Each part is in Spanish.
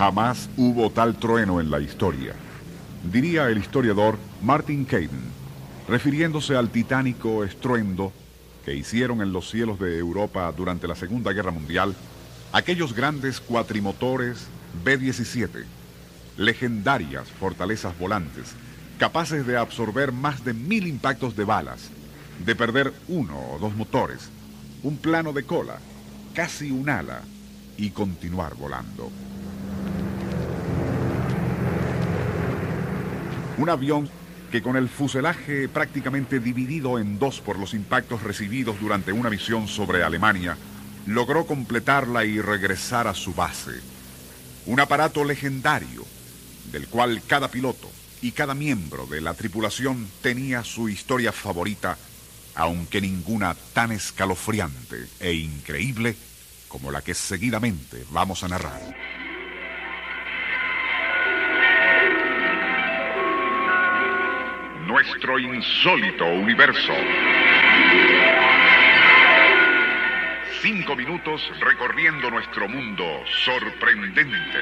Jamás hubo tal trueno en la historia, diría el historiador Martin Caden, refiriéndose al titánico estruendo que hicieron en los cielos de Europa durante la Segunda Guerra Mundial aquellos grandes cuatrimotores B-17, legendarias fortalezas volantes, capaces de absorber más de mil impactos de balas, de perder uno o dos motores, un plano de cola, casi un ala, y continuar volando. Un avión que con el fuselaje prácticamente dividido en dos por los impactos recibidos durante una misión sobre Alemania, logró completarla y regresar a su base. Un aparato legendario, del cual cada piloto y cada miembro de la tripulación tenía su historia favorita, aunque ninguna tan escalofriante e increíble como la que seguidamente vamos a narrar. Nuestro insólito universo. Cinco minutos recorriendo nuestro mundo sorprendente.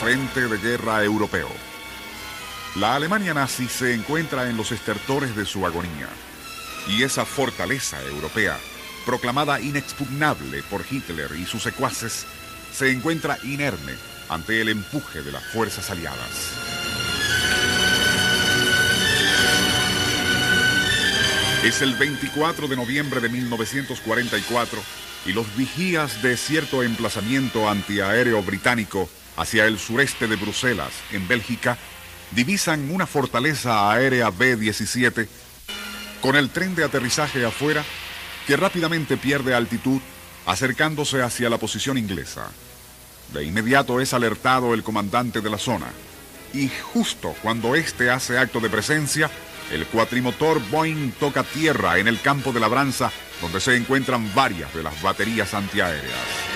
Frente de Guerra Europeo. La Alemania nazi se encuentra en los estertores de su agonía. Y esa fortaleza europea, proclamada inexpugnable por Hitler y sus secuaces, se encuentra inerme ante el empuje de las fuerzas aliadas. Es el 24 de noviembre de 1944 y los vigías de cierto emplazamiento antiaéreo británico hacia el sureste de Bruselas, en Bélgica, divisan una fortaleza aérea B-17 con el tren de aterrizaje afuera que rápidamente pierde altitud acercándose hacia la posición inglesa. De inmediato es alertado el comandante de la zona y justo cuando éste hace acto de presencia, el cuatrimotor Boeing toca tierra en el campo de labranza donde se encuentran varias de las baterías antiaéreas.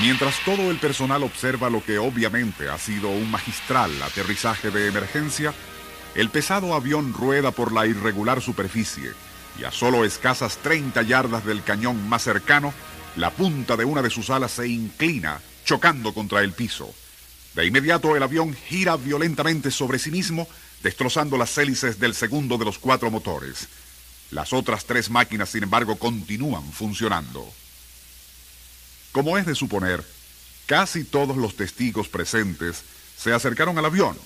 Mientras todo el personal observa lo que obviamente ha sido un magistral aterrizaje de emergencia, el pesado avión rueda por la irregular superficie y a solo escasas 30 yardas del cañón más cercano, la punta de una de sus alas se inclina, chocando contra el piso. De inmediato el avión gira violentamente sobre sí mismo, destrozando las hélices del segundo de los cuatro motores. Las otras tres máquinas, sin embargo, continúan funcionando. Como es de suponer, casi todos los testigos presentes se acercaron al avión,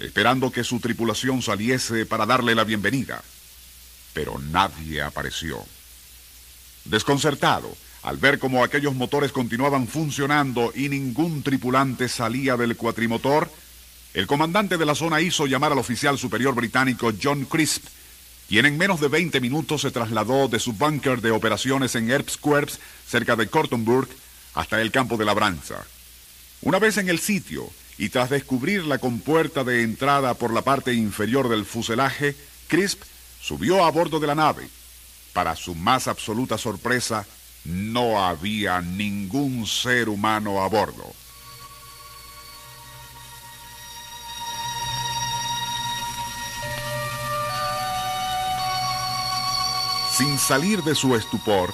esperando que su tripulación saliese para darle la bienvenida. Pero nadie apareció. Desconcertado, al ver cómo aquellos motores continuaban funcionando y ningún tripulante salía del cuatrimotor, el comandante de la zona hizo llamar al oficial superior británico John Crisp, quien en menos de 20 minutos se trasladó de su búnker de operaciones en Erbsquerps, cerca de Cortonburg, hasta el campo de labranza. Una vez en el sitio, y tras descubrir la compuerta de entrada por la parte inferior del fuselaje, Crisp subió a bordo de la nave. Para su más absoluta sorpresa, no había ningún ser humano a bordo. Sin salir de su estupor,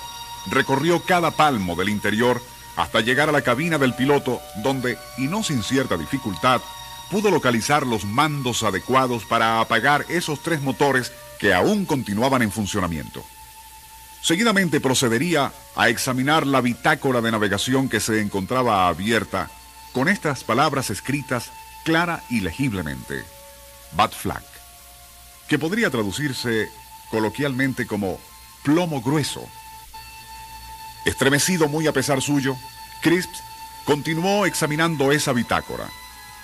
recorrió cada palmo del interior hasta llegar a la cabina del piloto, donde, y no sin cierta dificultad, pudo localizar los mandos adecuados para apagar esos tres motores que aún continuaban en funcionamiento. Seguidamente procedería a examinar la bitácora de navegación que se encontraba abierta con estas palabras escritas clara y legiblemente. Bad Flag, que podría traducirse coloquialmente como plomo grueso. Estremecido muy a pesar suyo, Crisps continuó examinando esa bitácora.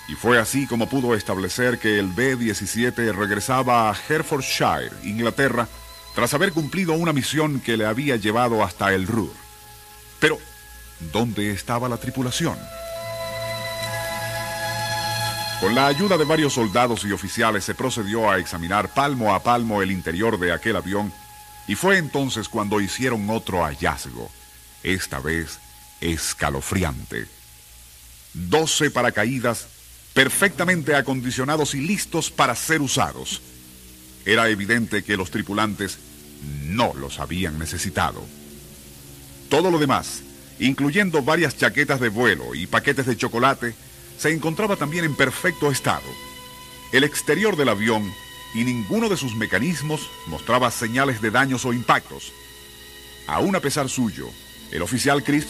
Y fue así como pudo establecer que el B-17 regresaba a Herefordshire, Inglaterra, tras haber cumplido una misión que le había llevado hasta el Ruhr. Pero, ¿dónde estaba la tripulación? Con la ayuda de varios soldados y oficiales se procedió a examinar palmo a palmo el interior de aquel avión y fue entonces cuando hicieron otro hallazgo, esta vez escalofriante. Doce paracaídas perfectamente acondicionados y listos para ser usados. Era evidente que los tripulantes no los habían necesitado. Todo lo demás, incluyendo varias chaquetas de vuelo y paquetes de chocolate, se encontraba también en perfecto estado. El exterior del avión y ninguno de sus mecanismos mostraba señales de daños o impactos. Aún a pesar suyo, el oficial Crisp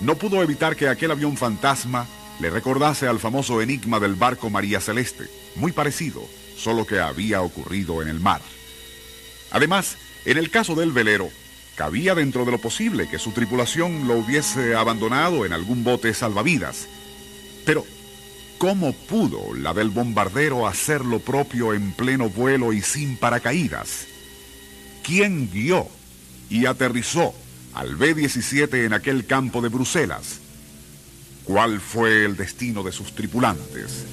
no pudo evitar que aquel avión fantasma le recordase al famoso enigma del barco María Celeste, muy parecido, solo que había ocurrido en el mar. Además, en el caso del velero, cabía dentro de lo posible que su tripulación lo hubiese abandonado en algún bote salvavidas. Pero, ¿cómo pudo la del bombardero hacer lo propio en pleno vuelo y sin paracaídas? ¿Quién guió y aterrizó al B-17 en aquel campo de Bruselas? ¿Cuál fue el destino de sus tripulantes?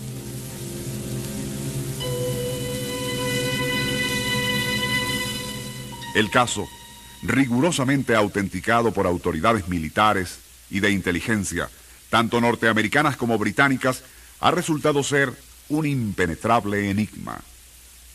El caso, rigurosamente autenticado por autoridades militares y de inteligencia, tanto norteamericanas como británicas, ha resultado ser un impenetrable enigma.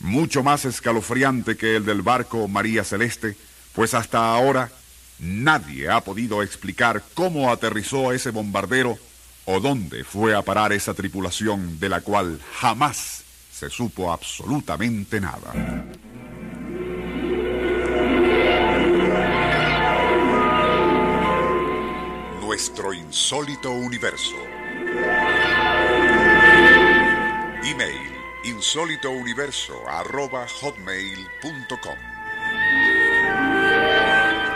Mucho más escalofriante que el del barco María Celeste, pues hasta ahora nadie ha podido explicar cómo aterrizó ese bombardero o dónde fue a parar esa tripulación de la cual jamás se supo absolutamente nada. Nuestro insólito universo. Email insólitouniverso.com.